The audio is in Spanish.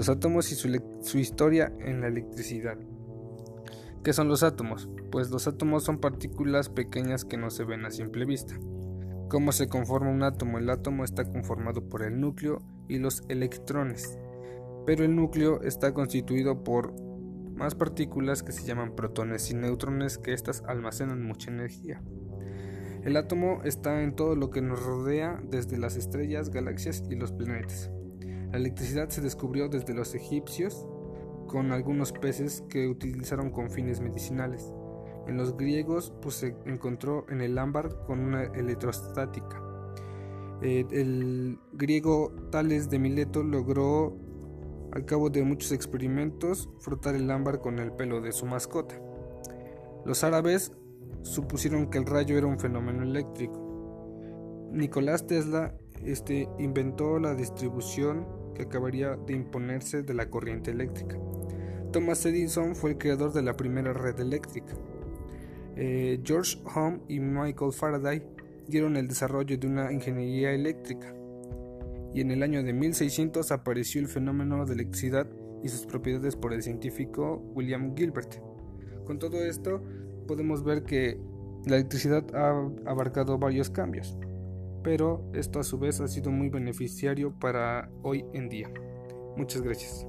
los átomos y su, historia en la electricidad. ¿Qué son los átomos? Pues los átomos son partículas pequeñas que no se ven a simple vista. ¿Cómo se conforma un átomo? El átomo está conformado por el núcleo y los electrones, pero el núcleo está constituido por más partículas que se llaman protones y neutrones que éstas almacenan mucha energía. El átomo está en todo lo que nos rodea, desde las estrellas, galaxias y los planetas. La electricidad se descubrió desde los egipcios con algunos peces que utilizaron con fines medicinales. En los griegos pues, se encontró en el ámbar con una electrostática. Eh, el griego Tales de Mileto logró, al cabo de muchos experimentos, frotar el ámbar con el pelo de su mascota. Los árabes supusieron que el rayo era un fenómeno eléctrico. Nicolás Tesla este, inventó la distribución que acabaría de imponerse de la corriente eléctrica. Thomas Edison fue el creador de la primera red eléctrica. Eh, George Ohm y Michael Faraday dieron el desarrollo de una ingeniería eléctrica. Y en el año de 1600 apareció el fenómeno de electricidad y sus propiedades por el científico William Gilbert. Con todo esto, podemos ver que la electricidad ha abarcado varios cambios, pero esto a su vez ha sido muy beneficiario para hoy en día. Muchas gracias.